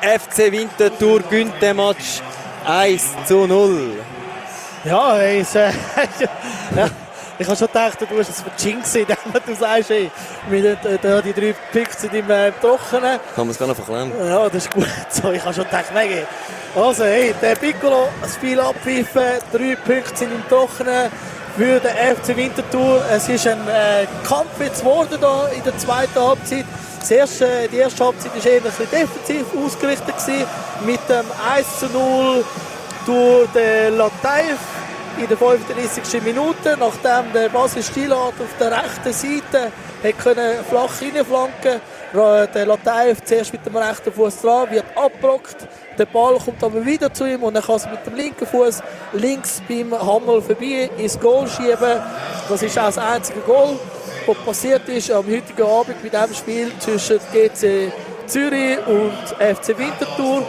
FC Winterthur gönnt den Match 1 zu 0. Ja, ey, es, äh, ja, ich habe schon gedacht, du hast es verjinxt, indem du sagst, ey, wir da die drei Picks sind im äh, Trockenen. Kann man es gar nicht verklemmen. Ja, das ist gut. So, ich habe schon gedacht, mega. Also, hey, der Piccolo, das Spiel abpfiffen, drei Punkte sind im Trockenen für den FC Winterthur. Es ist ein äh, Kampf jetzt geworden da in der zweiten Halbzeit. Das erste, die erste Halbzeit war eher ein defensiv ausgerichtet gewesen, mit dem 1 zu 0 durch den Lataif in der 35. Minute, nachdem der Basil Stilart auf der rechten Seite hat können flach reinflanken der Lataif zuerst mit dem rechten Fuß dran, wird abgeblockt, der Ball kommt aber wieder zu ihm und er kann es mit dem linken Fuß links beim Hammel vorbei ins Goal schieben. Das ist auch das einzige Goal, was passiert ist am heutigen Abend bei diesem Spiel zwischen GC Zürich und FC Winterthur.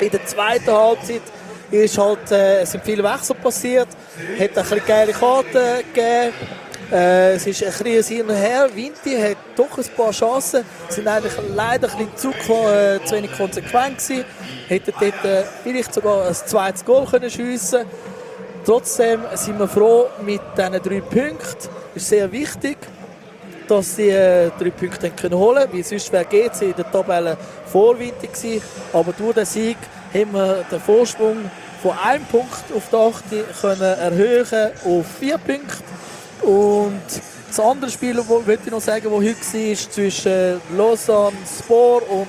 In der zweiten Halbzeit ist halt, äh, sind viele Wechsel passiert, hat ein bisschen geile Karten gegeben. Äh, es ist ein bisschen hin und her. Vinti hat doch ein paar Chancen, sind eigentlich leider ein bisschen zu, äh, zu wenig konsequent gewesen. Hätten dort äh, vielleicht sogar ein zweites Goal können schiessen Trotzdem sind wir froh mit diesen drei Punkten. Es ist sehr wichtig, dass sie äh, drei Punkte können holen können, weil sonst wäre GC in der Tabelle vorwindig gewesen. Aber durch den Sieg haben wir den Vorsprung von einem Punkt auf die 8 können erhöhen auf vier Punkte. Und das andere Spiel, das ich noch sagen, das heute war, zwischen Lausanne Sport und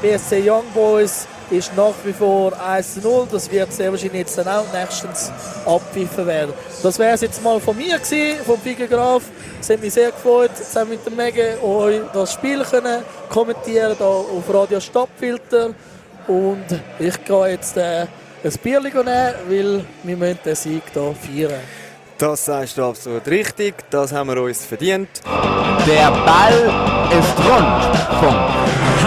BSC Young Boys, ist nach wie vor 1-0. Das wird sehr wahrscheinlich jetzt dann auch nächstens abpfiffen werden. Das wäre es jetzt mal von mir gewesen, vom Figer Graf. Es hat mich sehr gefreut, zusammen mit dem Mege euch das Spiel können kommentieren hier auf Radio Stadtfilter. Und ich gehe jetzt äh, ein Bier nehmen, weil wir müssen den Sieg hier feiern. Das sagst du absolut richtig, das haben wir uns verdient. Der Ball ist rund. Punkt.